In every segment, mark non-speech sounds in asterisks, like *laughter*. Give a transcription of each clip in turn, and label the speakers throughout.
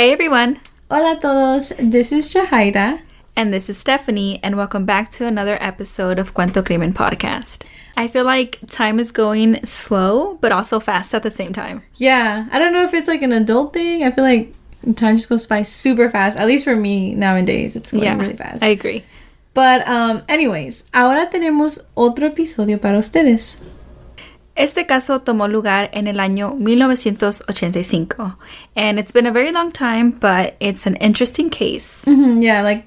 Speaker 1: Hey everyone!
Speaker 2: Hola a todos, this is Jahaira.
Speaker 1: And this is Stephanie, and welcome back to another episode of Cuento Crimen Podcast. I feel like time is going slow, but also fast at the same time.
Speaker 2: Yeah, I don't know if it's like an adult thing. I feel like time just goes by super fast. At least for me nowadays, it's going
Speaker 1: yeah,
Speaker 2: really fast.
Speaker 1: I agree.
Speaker 2: But, um, anyways, ahora tenemos otro episodio para ustedes.
Speaker 1: Este caso tomó lugar en el año 1985, and it's been a very long time, but it's an interesting case.
Speaker 2: Mm-hmm, yeah, like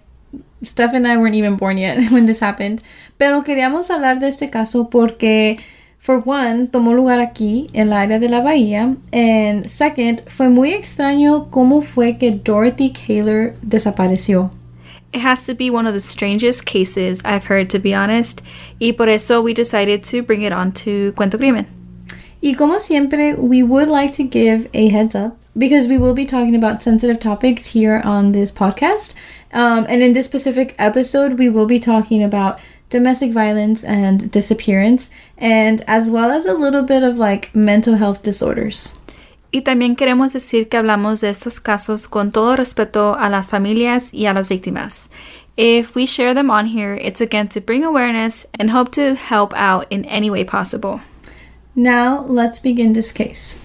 Speaker 2: Steph and I weren't even born yet *laughs* when this happened. Pero queríamos hablar de este caso porque, for one, tomó lugar aquí, en la área de la bahía, and second, fue muy extraño cómo fue que Dorothy Kaler desapareció.
Speaker 1: It has to be one of the strangest cases I've heard, to be honest, y por eso we decided to bring it on to Cuento Crimen.
Speaker 2: Y como siempre, we would like to give a heads up because we will be talking about sensitive topics here on this podcast. Um, and in this specific episode, we will be talking about domestic violence and disappearance, and as well as a little bit of like mental health disorders.
Speaker 1: Y también queremos decir que hablamos de estos casos con todo respeto a las familias y a las víctimas. If we share them on here, it's again to bring awareness and hope to help out in any way possible.
Speaker 2: Now, let's begin this case.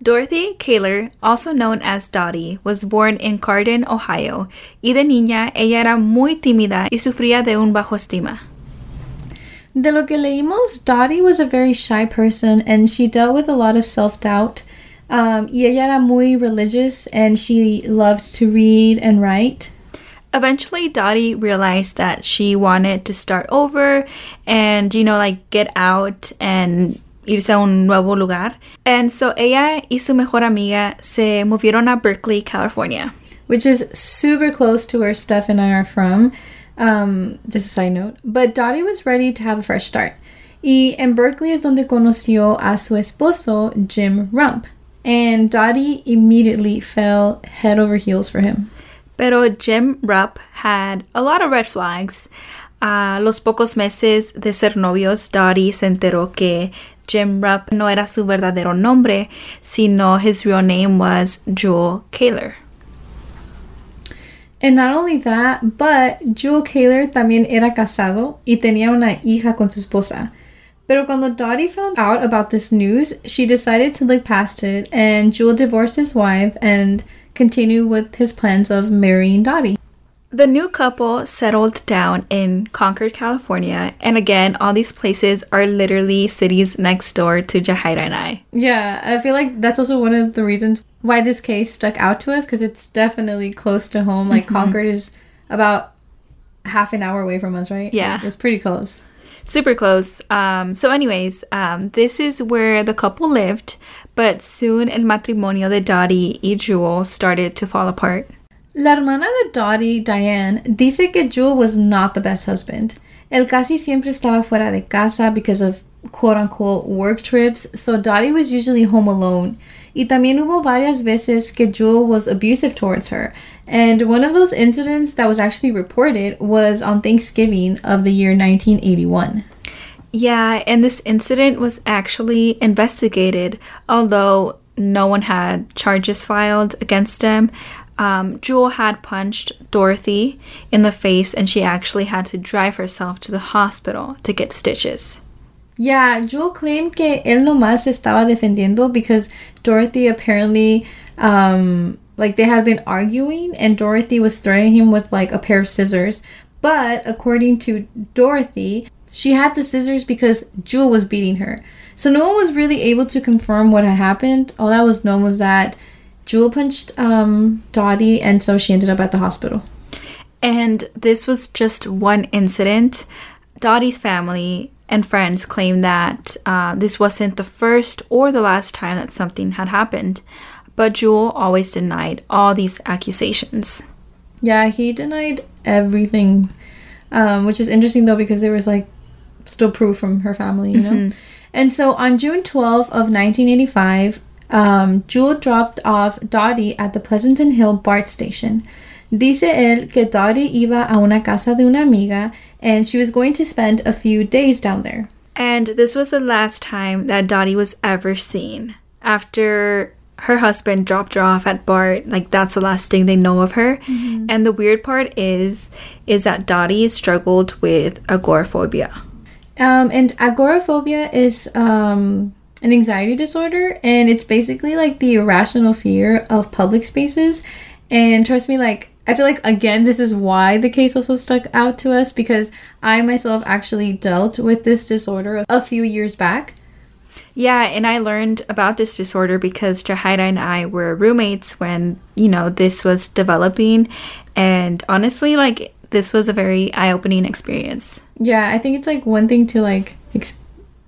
Speaker 1: Dorothy Caylor, also known as Dottie, was born in Carden, Ohio, y de niña ella era muy tímida y sufría de un bajo estima.
Speaker 2: De lo que leímos, Dottie was a very shy person and she dealt with a lot of self doubt. Um, y ella era muy religious and she loved to read and write.
Speaker 1: Eventually, Dottie realized that she wanted to start over and, you know, like get out and irse a un nuevo lugar. And so ella y su mejor amiga se movieron a Berkeley, California.
Speaker 2: Which is super close to where Steph and I are from. Um, just a side note. But Dottie was ready to have a fresh start. Y en Berkeley es donde conoció a su esposo, Jim Rump. And Dottie immediately fell head over heels for him.
Speaker 1: Pero Jim Rump had a lot of red flags. A los pocos meses de ser novios, Dottie se enteró que Jim Rupp no era su verdadero nombre, sino his real name was Jewel Caylor.
Speaker 2: And not only that, but Jewel Caylor también era casado y tenía una hija con su esposa. Pero cuando Dottie found out about this news, she decided to look past it, and Jewel divorced his wife and continued with his plans of marrying Dottie.
Speaker 1: The new couple settled down in Concord, California, and again, all these places are literally cities next door to Jahaira and I.
Speaker 2: Yeah, I feel like that's also one of the reasons why this case stuck out to us because it's definitely close to home. Like, mm-hmm. Concord is about half an hour away from us, right?
Speaker 1: Yeah.
Speaker 2: It's pretty close.
Speaker 1: Super close. Um, so, anyways, um, this is where the couple lived, but soon el matrimonio de Dottie y Jewel started to fall apart.
Speaker 2: La hermana de Dottie, Diane, dice que Jewel was not the best husband. Él casi siempre estaba fuera de casa because of quote unquote work trips, so Dottie was usually home alone. Y también hubo varias veces que Jewel was abusive towards her. And one of those incidents that was actually reported was on Thanksgiving of the year 1981.
Speaker 1: Yeah, and this incident was actually investigated, although no one had charges filed against them um, Jewel had punched Dorothy in the face and she actually had to drive herself to the hospital to get stitches.
Speaker 2: Yeah, Jewel claimed que él nomás estaba defendiendo because Dorothy apparently, um, like they had been arguing and Dorothy was threatening him with like a pair of scissors. But according to Dorothy, she had the scissors because Jewel was beating her. So no one was really able to confirm what had happened. All that was known was that Jewel punched um, Dottie, and so she ended up at the hospital.
Speaker 1: And this was just one incident. Dottie's family and friends claim that uh, this wasn't the first or the last time that something had happened, but Jewel always denied all these accusations.
Speaker 2: Yeah, he denied everything, um, which is interesting though because there was like still proof from her family, you know. Mm-hmm. And so on June 12th of 1985, um, Jewel dropped off Dottie at the Pleasanton Hill BART station. Dice él que Dottie iba a una casa de una amiga and she was going to spend a few days down there.
Speaker 1: And this was the last time that Dottie was ever seen. After her husband dropped her off at BART, like that's the last thing they know of her. And the weird part is is that Dottie struggled with agoraphobia.
Speaker 2: Um, and agoraphobia is um, an anxiety disorder, and it's basically like the irrational fear of public spaces. And trust me, like, I feel like, again, this is why the case also stuck out to us because I myself actually dealt with this disorder a few years back.
Speaker 1: Yeah, and I learned about this disorder because Jahaira and I were roommates when, you know, this was developing. And honestly, like, this was a very eye opening experience.
Speaker 2: Yeah, I think it's like one thing to like ex-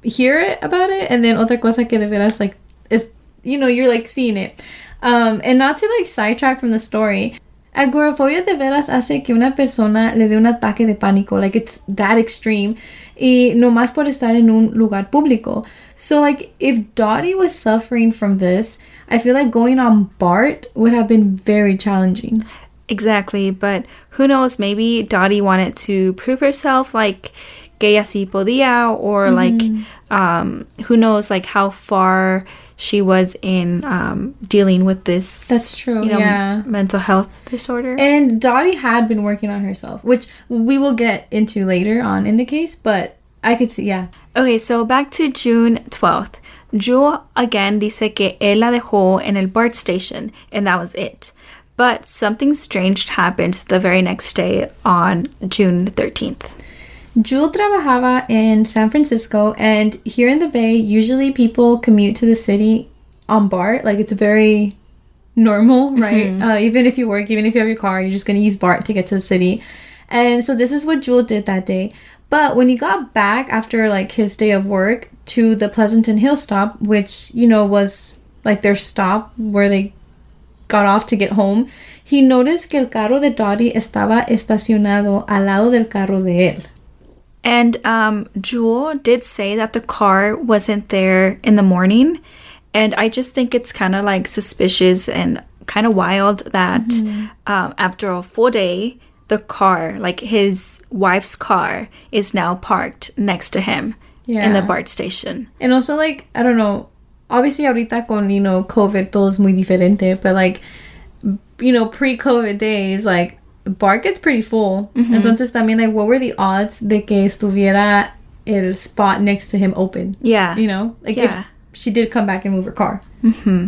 Speaker 2: hear it about it, and then otra cosa que de veras like is you know you're like seeing it. Um, and not to like sidetrack from the story, agoraphobia de veras hace que una persona le dé un ataque de pánico, like it's that extreme, y no más por estar en un lugar público. So like if Dottie was suffering from this, I feel like going on BART would have been very challenging.
Speaker 1: Exactly, but who knows? Maybe Dottie wanted to prove herself, like sí podía, or like um, who knows, like how far she was in um, dealing with this.
Speaker 2: That's true,
Speaker 1: You know,
Speaker 2: yeah.
Speaker 1: mental health disorder.
Speaker 2: And Dottie had been working on herself, which we will get into later on in the case, but I could see, yeah.
Speaker 1: Okay, so back to June 12th. Jewel again dice que él la dejó en el BART station, and that was it. But something strange happened the very next day on June 13th.
Speaker 2: Jewel trabajaba in San Francisco, and here in the Bay, usually people commute to the city on BART. Like it's very normal, right? Uh, even if you work, even if you have your car, you're just gonna use BART to get to the city. And so this is what Jewel did that day. But when he got back after like his day of work to the Pleasanton Hill stop, which you know was like their stop where they got off to get home, he noticed que el carro de Dottie estaba estacionado al lado del carro de él.
Speaker 1: And um, Jewel did say that the car wasn't there in the morning. And I just think it's kind of like suspicious and kind of wild that um, after a full day, the car, like his wife's car, is now parked next to him in the BART station.
Speaker 2: And also, like, I don't know, obviously, ahorita con, you know, COVID, todo es muy diferente, but like, you know, pre COVID days, like, BART gets pretty full. Entonces, también, like, what were the odds de que estuviera el spot next to him open?
Speaker 1: Yeah.
Speaker 2: You know? Like,
Speaker 1: Yeah.
Speaker 2: if she did come back and move her car. Hmm.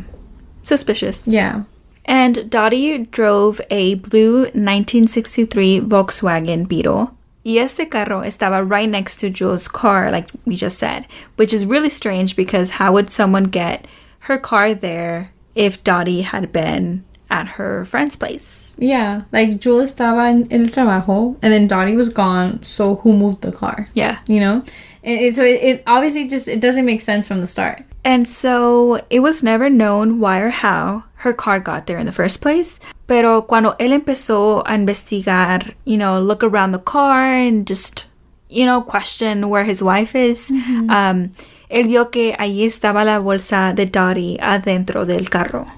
Speaker 1: Suspicious.
Speaker 2: Yeah.
Speaker 1: And Dottie drove a blue 1963 Volkswagen Beetle. Y este carro estaba right next to Jules' car, like we just said, which is really strange because how would someone get her car there if Dottie had been at her friend's place?
Speaker 2: Yeah. Like, Jewel estaba en, en el trabajo, and then Dottie was gone, so who moved the car?
Speaker 1: Yeah.
Speaker 2: You know? And, and so it, it obviously just, it doesn't make sense from the start.
Speaker 1: And so it was never known why or how her car got there in the first place. Pero cuando él empezó a investigar, you know, look around the car and just, you know, question where his wife is, um, él vio que allí estaba la bolsa de Dottie adentro del carro.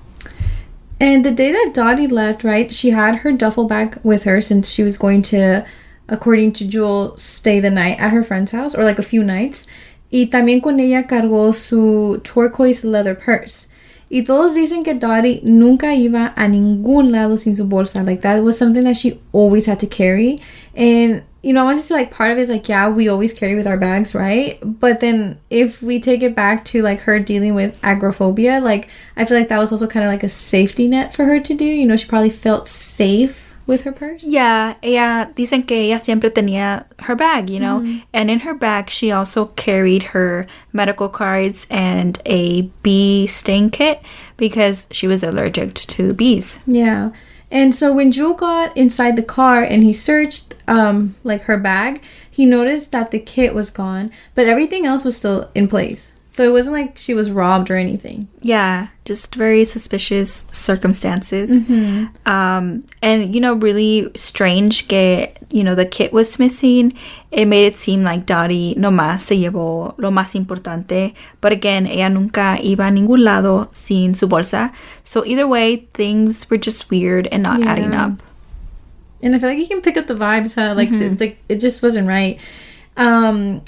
Speaker 2: And the day that Dottie left, right, she had her duffel bag with her since she was going to, according to Jewel, stay the night at her friend's house or like a few nights. Y también con ella cargó su turquoise leather purse. Y todos dicen que Dottie nunca iba a ningún lado sin su bolsa. Like that was something that she always had to carry. And you know, I to say like part of it is like, yeah, we always carry with our bags, right? But then if we take it back to like her dealing with agoraphobia, like I feel like that was also kind of like a safety net for her to do. You know, she probably felt safe with her purse.
Speaker 1: Yeah, ella dicen que ella siempre tenía her bag, you know, and in her bag she also carried her medical cards and a bee sting kit because she was allergic to bees.
Speaker 2: Yeah. And so when Jewel got inside the car and he searched um like her bag, he noticed that the kit was gone, but everything else was still in place. So it wasn't like she was robbed or anything.
Speaker 1: Yeah, just very suspicious circumstances. Um, and, you know, really strange que, you know, the kit was missing. It made it seem like Dottie nomás se llevó lo más importante. But again, ella nunca iba a ningún lado sin su bolsa. So either way, things were just weird and not adding up.
Speaker 2: And I feel like you can pick up the vibes, huh? Like, th- like it just wasn't right. Um,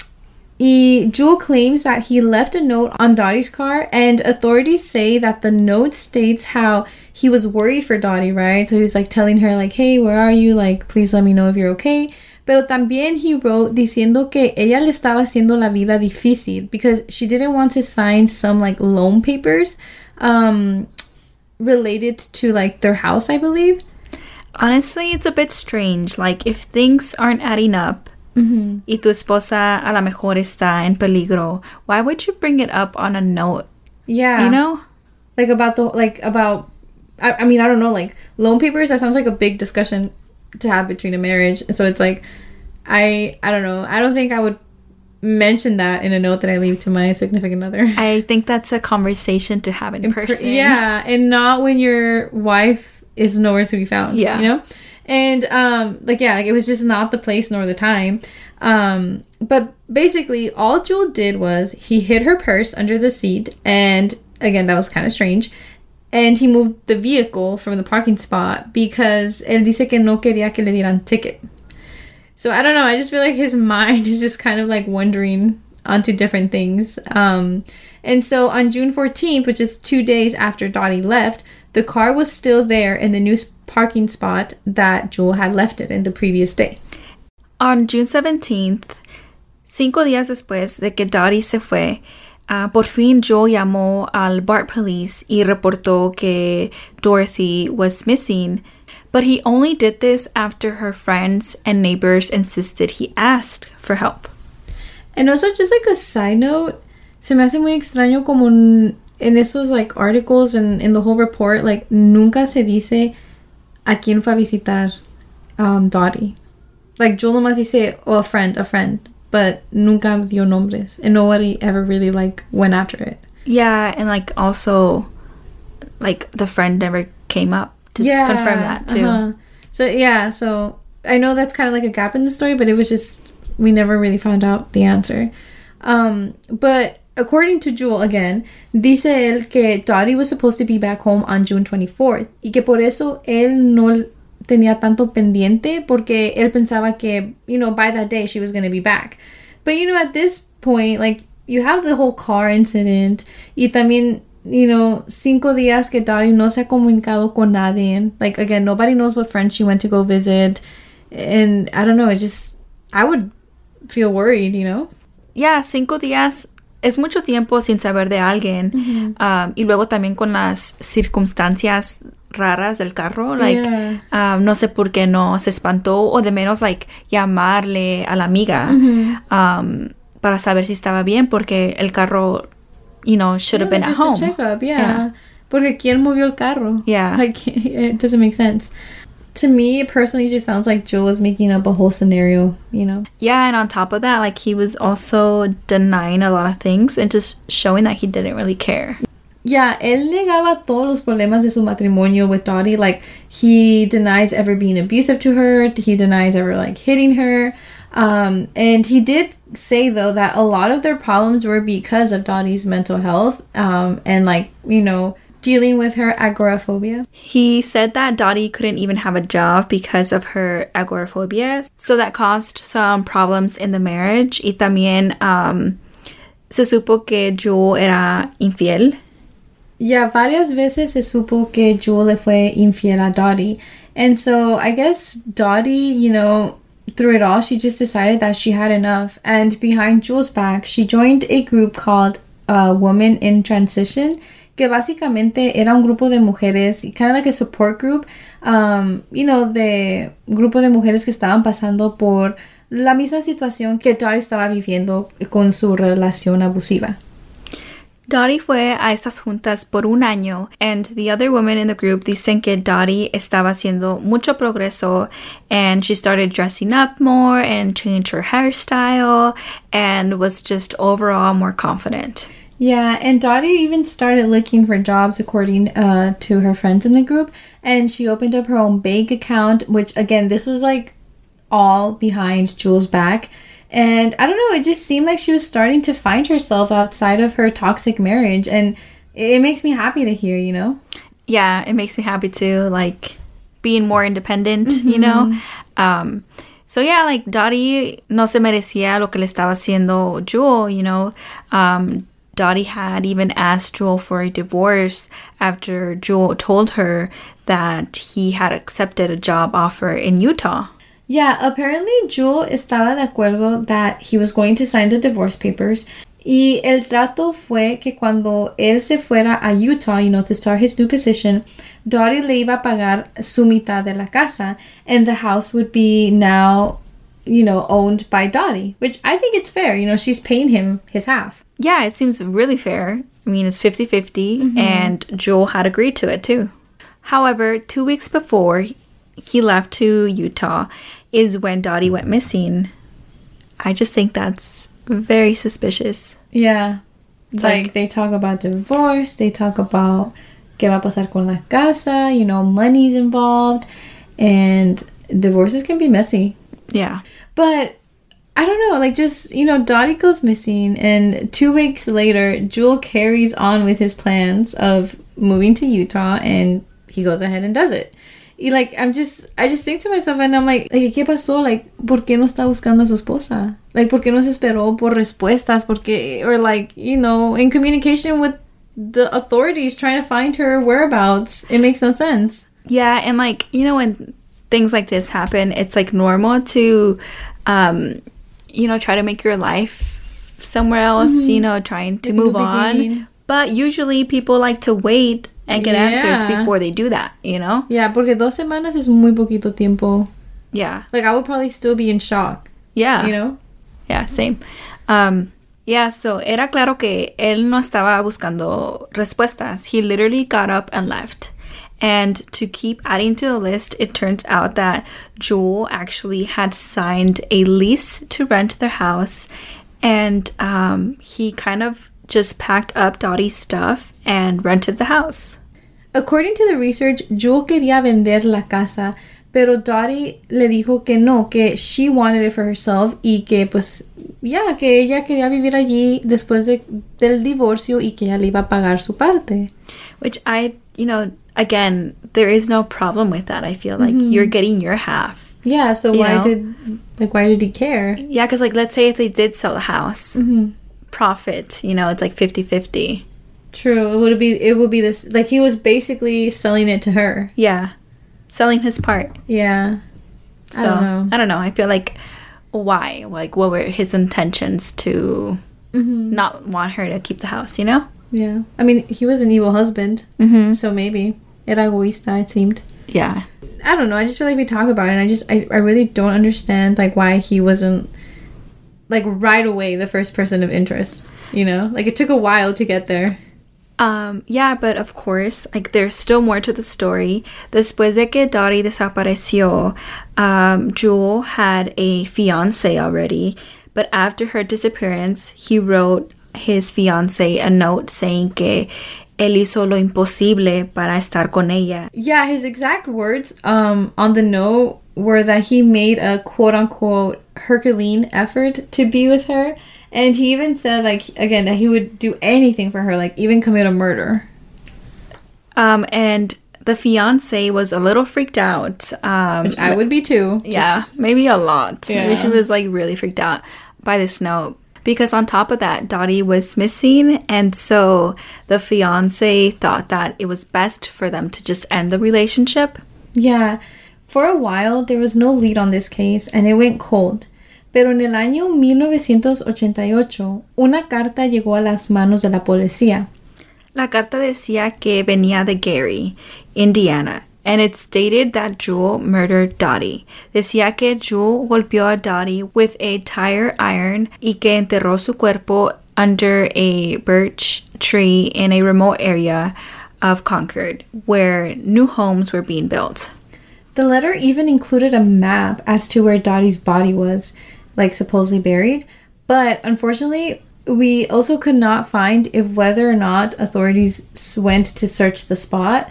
Speaker 2: he, Jewel claims that he left a note on Dottie's car, and authorities say that the note states how he was worried for Dottie, right? So he was like telling her, like, "Hey, where are you? Like, please let me know if you're okay." Pero también he wrote diciendo que ella le estaba haciendo la vida difícil because she didn't want to sign some like loan papers, um, related to like their house, I believe.
Speaker 1: Honestly, it's a bit strange. Like, if things aren't adding up Mm-hmm. y tu esposa a lo mejor está en peligro, why would you bring it up on a note?
Speaker 2: Yeah,
Speaker 1: You know?
Speaker 2: like about the like about I, I mean i don't know like loan papers that sounds like a big discussion to have between a marriage so it's like i i don't know i don't think i would mention that in a note that i leave to my significant other *laughs*
Speaker 1: I think that's a conversation to have in, person.
Speaker 2: yeah and not when your wife is nowhere to be found
Speaker 1: Yeah.
Speaker 2: you know and um like yeah like it was just not the place nor the time um but basically all jewel did was he hid her purse under the seat and again that was kind of strange and he moved the vehicle from the parking spot because él dice que no quería que le dieran ticket so I don't know. I just feel like his *laughs* mind is just kind of like wandering onto different things. Um, and so on June 14th, which is two days after Dottie left, the car was still there in the new parking spot that Jewel had left it in the previous day.
Speaker 1: On June 17th, cinco días después de que Dottie se fue, ah, por fin Joe llamó al BART police y reportó que Dorothy was missing. But he only did this after her friends and neighbors insisted he asked for help.
Speaker 2: And also, just like a side note, se me hace muy extraño como en esos like articles and in the whole report, like nunca se dice a quién fue a visitar um, Dottie. Like Joel nomás dice, oh, a friend, a friend, but nunca dio nombres, and nobody ever really like went after it.
Speaker 1: Yeah, and like also, like the friend never came up to s- confirm that too.
Speaker 2: uh-huh. So yeah, so I know that's kind of like a gap in the story, but it was just we never really found out the answer. Um, but according to Jewel again, dice él que Dottie was supposed to be back home on June 24th y que por eso él no tenía tanto pendiente porque él pensaba que, you know, by that day she was going to be back. But you know, at this point, like you have the whole car incident y también you know, cinco días que Dottie no se ha comunicado con nadie. Like, again, nobody knows what friend she went to go visit. And I don't know, it just, I would feel worried, you know?
Speaker 1: Yeah, cinco días es mucho tiempo sin saber de alguien. Um, y luego también con las circunstancias raras del carro. Like,
Speaker 2: Yeah.
Speaker 1: um, no sé por qué no se espantó o de menos, like, llamarle a la amiga um, para saber si estaba bien porque el carro, you know, should have been at home.
Speaker 2: yeah.
Speaker 1: Yeah.
Speaker 2: Porque ¿quién movió el carro?
Speaker 1: Yeah.
Speaker 2: Like, *laughs* it doesn't make sense. To me, it personally just sounds like Joe was making up a whole scenario, you know?
Speaker 1: Yeah, and on top of that, like, he was also denying a lot of things and just showing that he didn't really care.
Speaker 2: Yeah, él negaba todos los problemas de su matrimonio with Dottie. Like, he denies ever being abusive to her. He denies ever, like, hitting her. Um, and he did say, though, that a lot of their problems were because of Dottie's mental health um, and, like, you know, dealing with her agoraphobia.
Speaker 1: He said that Dottie couldn't even have a job because of her agoraphobia, so that caused some problems in the marriage. Y también um, se supo que Joe era infiel.
Speaker 2: Yeah, varias veces se supo que Jewel le fue infiel a Dottie. And so I guess Dottie, you know, through it all, she just decided that she had enough. And behind Jewel's back, she joined a group called uh, Women in Transition, que básicamente era un grupo de mujeres, kind of like a support group, um, you know, de grupo de mujeres que estaban pasando por la misma situación que Dottie estaba viviendo con su relación abusiva.
Speaker 1: Dottie fue a estas juntas por un año, and the other women in the group dicen que Dottie estaba haciendo mucho progreso, and she started dressing up more and changed her hairstyle, and was just overall more confident.
Speaker 2: Yeah, and Dottie even started looking for jobs according uh, to her friends in the group, and she opened up her own bank account, which again, this was like all behind Jules' back. And I don't know, it just seemed like she was starting to find herself outside of her toxic marriage, and it makes me happy to hear, you know?
Speaker 1: Yeah, it makes me happy too, like being more independent, you know? Um, so yeah, like Dottie no se merecía lo que le estaba haciendo Jewel, you know? Um, Dottie had even asked Joel for a divorce after Joel told her that he had accepted a job offer in Utah.
Speaker 2: Yeah, apparently Joel estaba de acuerdo that he was going to sign the divorce papers. Y el trato fue que cuando él se fuera a Utah, you know, to start his new position, Dottie le iba a pagar su mitad de la casa, and the house would be now, you know, owned by Dottie, which I think it's fair. You know, she's paying him his half.
Speaker 1: Yeah, it seems really fair. I mean, it's 50 50, mm-hmm. and Joel had agreed to it too. However, two weeks before he left to Utah is when Dottie went missing. I just think that's very suspicious.
Speaker 2: Yeah. Like,
Speaker 1: like-
Speaker 2: they talk about divorce, they talk about qué va a pasar con la casa, you know, money's involved, and divorces can be messy.
Speaker 1: Yeah.
Speaker 2: But I don't know, like just, you know, Dottie goes missing and 2 weeks later, Jewel carries on with his plans of moving to Utah and he goes ahead and does it. Y like I'm just I just think to myself and I'm like, like ¿qué pasó? Like ¿por qué no está buscando a su esposa? Like ¿por qué no se esperó por respuestas? Porque or like, you know, in communication with the authorities trying to find her whereabouts. It makes no sense.
Speaker 1: Yeah, and like, you know, when things like this happen, it's like normal to, um, you know, try to make your life somewhere else, you know, trying to
Speaker 2: new
Speaker 1: move on. But usually people like to wait and get answers before they do that, you know?
Speaker 2: Yeah, porque dos semanas es muy poquito tiempo.
Speaker 1: Yeah.
Speaker 2: Like I would probably still be in shock,
Speaker 1: Yeah.
Speaker 2: you know?
Speaker 1: Yeah, same. Um, yeah, so era claro que él no estaba buscando respuestas. He literally got up and left. And to keep adding to the list, it turns out that Joel actually had signed a lease to rent their house. And um, he kind of just packed up Dottie's stuff and rented the house.
Speaker 2: According to the research, Jewel quería vender la casa, pero Dottie le dijo que no, que she wanted it for herself y que pues ya, que ella quería vivir allí después de, del divorcio y que ella le iba a pagar su parte.
Speaker 1: Which I, you know, again, there is no problem with that. I feel like mm-hmm. you're getting your half.
Speaker 2: Yeah, so why
Speaker 1: know?
Speaker 2: did like why did he care?
Speaker 1: Yeah, because like let's say if they did sell the house, mm-hmm. profit, you know, it's like 50-50.
Speaker 2: True, it would be it would be this like he was basically selling it to her.
Speaker 1: Yeah. Selling his part.
Speaker 2: Yeah.
Speaker 1: So
Speaker 2: I don't know.
Speaker 1: I don't know. I feel like why? Like what were his intentions to mm-hmm. not want her to keep the house, you know?
Speaker 2: Yeah. I mean, he was an evil husband,
Speaker 1: Mm-hmm.
Speaker 2: so maybe era egoísta it seemed.
Speaker 1: Yeah.
Speaker 2: I don't know. I just feel like we talk about it, and I just I, I really don't understand like why he wasn't like right away the first person of interest. You know, like it took a while to get there.
Speaker 1: Um, yeah, but of course, like there's still more to the story. Después de que Dottie desapareció, um, Jewel had a fiance already, but after her disappearance, he wrote his fiance a note saying que él hizo lo imposible para estar con ella.
Speaker 2: Yeah, his exact words um on the note were that he made a quote unquote Herculean effort to be with her. And he even said like again that he would do anything for her, like even commit a murder.
Speaker 1: Um, and the fiance was a little freaked out. Um,
Speaker 2: Which I would be too.
Speaker 1: Yeah, maybe a lot. Maybe she was like really freaked out by this note. Because on top of that, Dottie was missing, and so the fiance thought that it was best for them to just end the relationship.
Speaker 2: Yeah, for a while there was no lead on this case and it went cold. Pero en el año 1988, una carta llegó a las manos de la policía.
Speaker 1: La carta decía que venía de Gary, Indiana, and it stated that Jewel murdered Dottie. Decía que Jewel golpeó a Dottie with a tire iron y que enterró su cuerpo under a birch tree in a remote area of Concord, where new homes were being built.
Speaker 2: The letter even included a map as to where Dottie's body was, like supposedly buried. But unfortunately, we also could not find if whether or not authorities went to search the spot.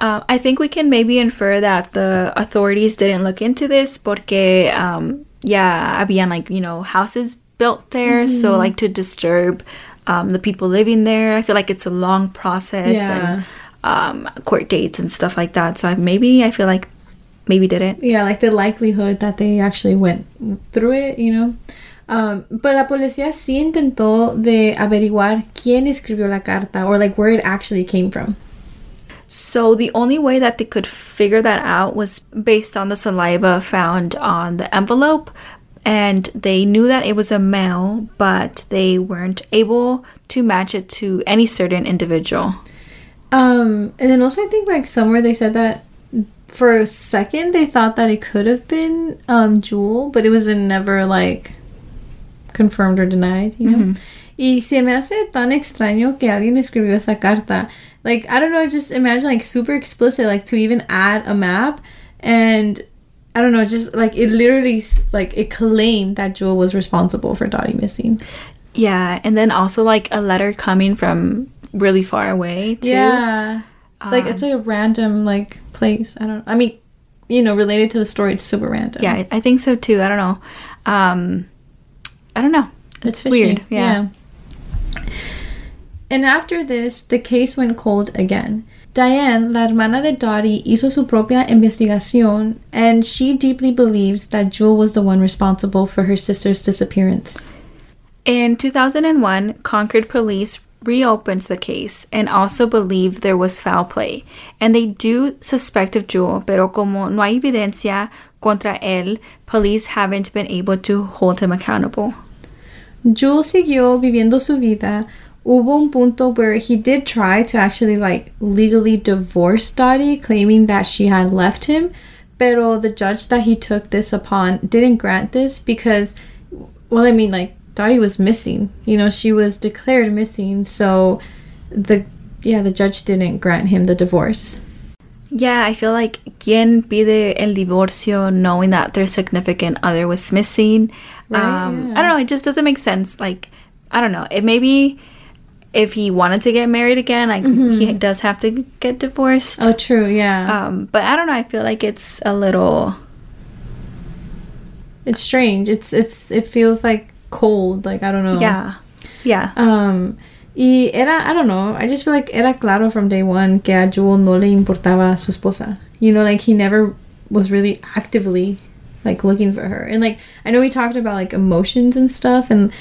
Speaker 1: Um, I think we can maybe infer that the authorities didn't look into this porque, um, yeah, habían like, you know, houses built there. So, like, to disturb um, the people living there. I feel like it's a long process
Speaker 2: Yeah.
Speaker 1: and um, court dates and stuff like that. So, I, maybe I feel like maybe didn't.
Speaker 2: Yeah, like the likelihood that they actually went through it, you know. Um, but la policía sí intentó de averiguar quién escribió la carta or like where it actually came from.
Speaker 1: So the only way that they could figure that out was based on the saliva found on the envelope. And they knew that it was a male, but they weren't able to match it to any certain individual.
Speaker 2: Um, and then also I think like somewhere they said that for a second they thought that it could have been um Jewel, but it was never like confirmed or denied, you know. Y se me hace tan extraño que alguien escribió esa carta. Like I don't know, just imagine like super explicit, like to even add a map and I don't know, just like it literally like it claimed that Jewel was responsible for Dottie missing.
Speaker 1: Yeah, and then also like a letter coming from really far away too.
Speaker 2: Yeah. like it's like a random like place. I don't I mean, you know, related to the story, it's super random.
Speaker 1: Yeah, I- think so too. I don't know. Um, I don't know.
Speaker 2: It's,
Speaker 1: It's, weird. Yeah.
Speaker 2: And after this, the case went cold again. Diane, la hermana de Dottie, hizo su propia investigación, and she deeply believes that Jewel was the one responsible for her sister's disappearance.
Speaker 1: In 2001, Concord police reopened the case and also believed there was foul play. And they do suspect of Jewel, pero como no hay evidencia contra él, police haven't been able to hold him accountable.
Speaker 2: Jewel siguió viviendo su vida. Hubo un punto where he did try to actually like legally divorce Dottie, claiming that she had left him. Pero the judge that he took this upon didn't grant this because, well, I mean, like Dottie was missing. You know, she was declared missing. So, the yeah, the judge didn't grant him the divorce.
Speaker 1: Yeah, I feel like quien pide el divorcio knowing that their significant other was missing.
Speaker 2: Right,
Speaker 1: um,
Speaker 2: yeah.
Speaker 1: I don't know. It just doesn't make sense. Like, I don't know. It maybe if he wanted to get married again, like he does have to get divorced.
Speaker 2: Oh, true. Yeah,
Speaker 1: Um, but I don't know. I feel like it's a little.
Speaker 2: it's strange. It's it's it feels like cold. Like I don't know.
Speaker 1: Yeah, yeah,
Speaker 2: Um, y era, I don't know, I just feel like era claro from day one que a Jewel no le importaba su esposa. You know, like he never was really actively like looking for her. And like I know we talked about like emotions and stuff and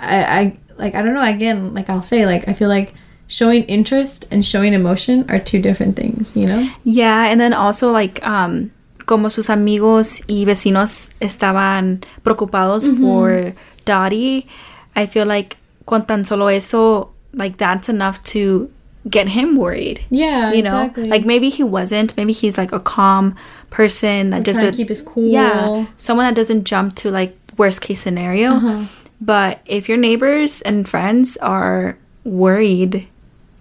Speaker 2: I I like I don't know, again, like I'll say like I feel like showing interest and showing emotion are two different things, you know?
Speaker 1: yeah. And then also like um, como sus amigos y vecinos estaban preocupados por Dottie. I feel like con tan solo eso, like that's enough to get him worried.
Speaker 2: Yeah,
Speaker 1: you know
Speaker 2: exactly.
Speaker 1: like maybe he wasn't maybe he's like a calm person that doesn't
Speaker 2: keep his cool.
Speaker 1: yeah someone that doesn't jump to like worst case scenario
Speaker 2: Uh-huh.
Speaker 1: But if your neighbors and friends are worried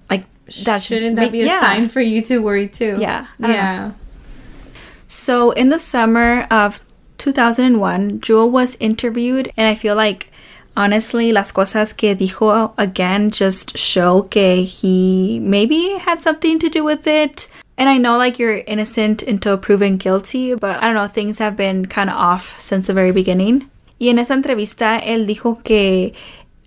Speaker 1: like that should
Speaker 2: Shouldn't that
Speaker 1: make-
Speaker 2: be a
Speaker 1: yeah.
Speaker 2: sign for you to worry too?
Speaker 1: Yeah, don't know.
Speaker 2: Yeah.
Speaker 1: so in the summer of 2001 jewel was interviewed and i feel like honestly las cosas que dijo again just show que he maybe had something to do with it and i know like you're innocent until proven guilty but i don't know things have been kind of off since the very beginning y en esa entrevista él dijo que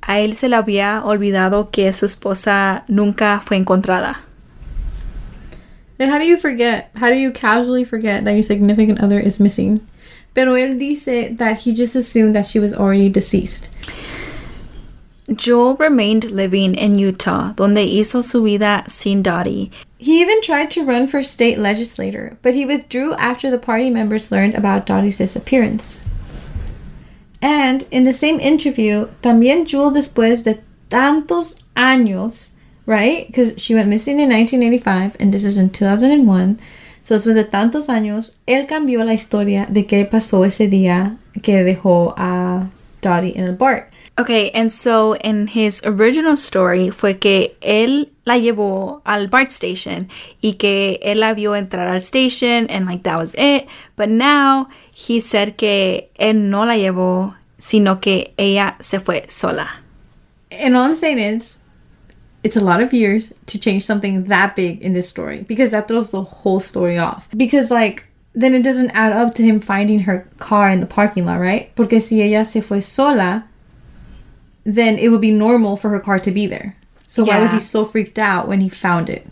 Speaker 1: a él se le había olvidado que su esposa nunca fue encontrada
Speaker 2: Like, how do you forget? How do you casually forget that your significant other is missing? Pero él dice that he just assumed that she was already deceased.
Speaker 1: Joel remained living in Utah, donde hizo su vida sin Dottie.
Speaker 2: He even tried to run for state legislator, but he withdrew after the party members learned about Dottie's disappearance. And in the same interview, también Jewel después de tantos años, right? Because she went missing in 1985 and this is in 2001. So después de tantos años, él cambió la historia de qué pasó ese día que dejó a Dottie en el BART.
Speaker 1: Okay, and so in his original story fue que él la llevó al BART station y que él la vio entrar al station and like that was it. But now he said que él no la llevó, sino que ella se fue sola.
Speaker 2: And all I'm saying is, it's a lot of years to change something that big in this story because that throws the whole story off. Because, like, then it doesn't add up to him finding her car in the parking lot, right? Porque si ella se fue sola, then it would be normal for her car to be there. So why was he so freaked out when he found it?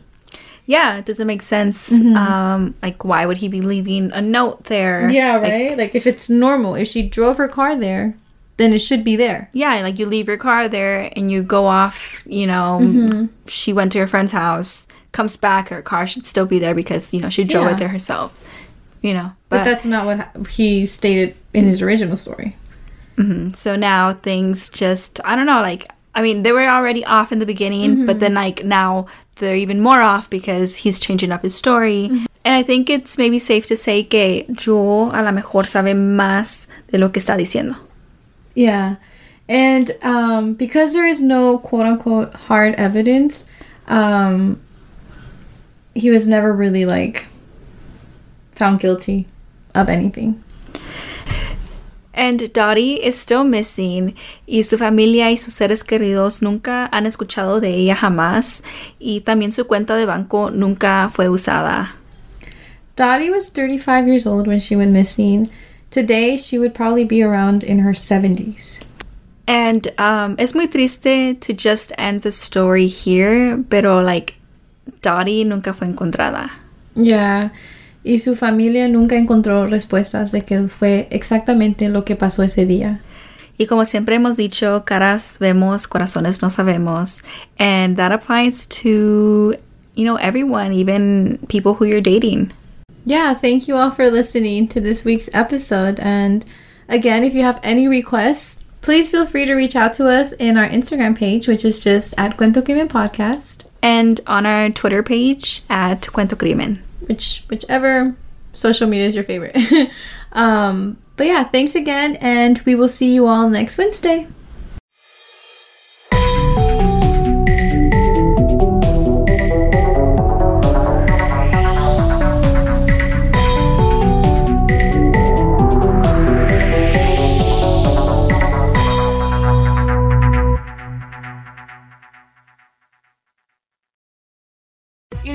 Speaker 1: Yeah, it doesn't make sense.
Speaker 2: Mm-hmm.
Speaker 1: Um, like, why would he be leaving a note there?
Speaker 2: Yeah,
Speaker 1: Like,
Speaker 2: right? Like, if it's normal, if she drove her car there, then it should be there.
Speaker 1: yeah, like you leave your car there and you go off, you know,
Speaker 2: Mm-hmm.
Speaker 1: she went to her friend's house, comes back, her car should still be there because, you know, she drove
Speaker 2: Yeah.
Speaker 1: it there herself. You know,
Speaker 2: But, that's not what he stated in his original story.
Speaker 1: So now things just, I don't know, like, I mean, they were already off in the beginning, but then, like, now they're even more off because he's changing up his story. And I think it's maybe safe to say que Joel a lo mejor sabe más de lo que está diciendo.
Speaker 2: Yeah. And um, because there is no quote unquote hard evidence, um, he was never really like found guilty of anything.
Speaker 1: And Dottie is still missing y su familia y sus seres queridos nunca han escuchado de ella jamás y también su cuenta de banco nunca fue usada.
Speaker 2: Dottie was 35 years old when she went missing. Today, she would probably be around in her 70s.
Speaker 1: And um, es muy triste to just end the story here, pero like Dottie nunca fue encontrada.
Speaker 2: Yeah. Y su familia nunca encontró respuestas de qué fue exactamente lo que pasó ese día.
Speaker 1: Y como siempre hemos dicho, caras vemos, corazones no sabemos. And that applies to, you know, everyone, even people who you're dating.
Speaker 2: Yeah, thank you all for listening to this week's episode. And again, if you have any requests, please feel free to reach out to us in our Instagram page, which is just at Cuento Crimen Podcast,
Speaker 1: And on our Twitter page at Cuento Crimen.
Speaker 2: Which whichever social media is your favorite. *laughs* um, but yeah, thanks again, and we will see you all next Wednesday.